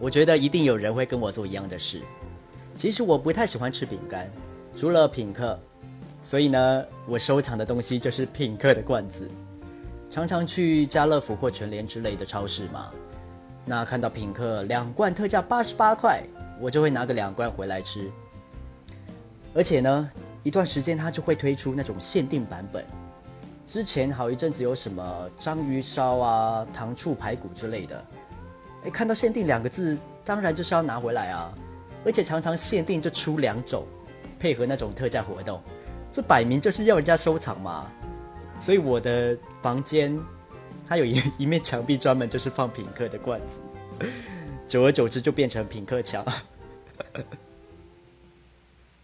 我觉得一定有人会跟我做一样的事。其实我不太喜欢吃饼干，除了品客，所以呢，我收藏的东西就是品客的罐子。常常去家乐福或全联之类的超市嘛，那看到品客两罐特价八十八块，我就会拿个两罐回来吃。而且呢，一段时间它就会推出那种限定版本。之前好一阵子有什么章鱼烧啊、糖醋排骨之类的，哎，看到限定两个字，当然就是要拿回来啊。而且常常限定就出两种，配合那种特价活动，这摆明就是要人家收藏嘛。所以我的房间，它有一一面墙壁专门就是放品客的罐子，久而久之就变成品客墙。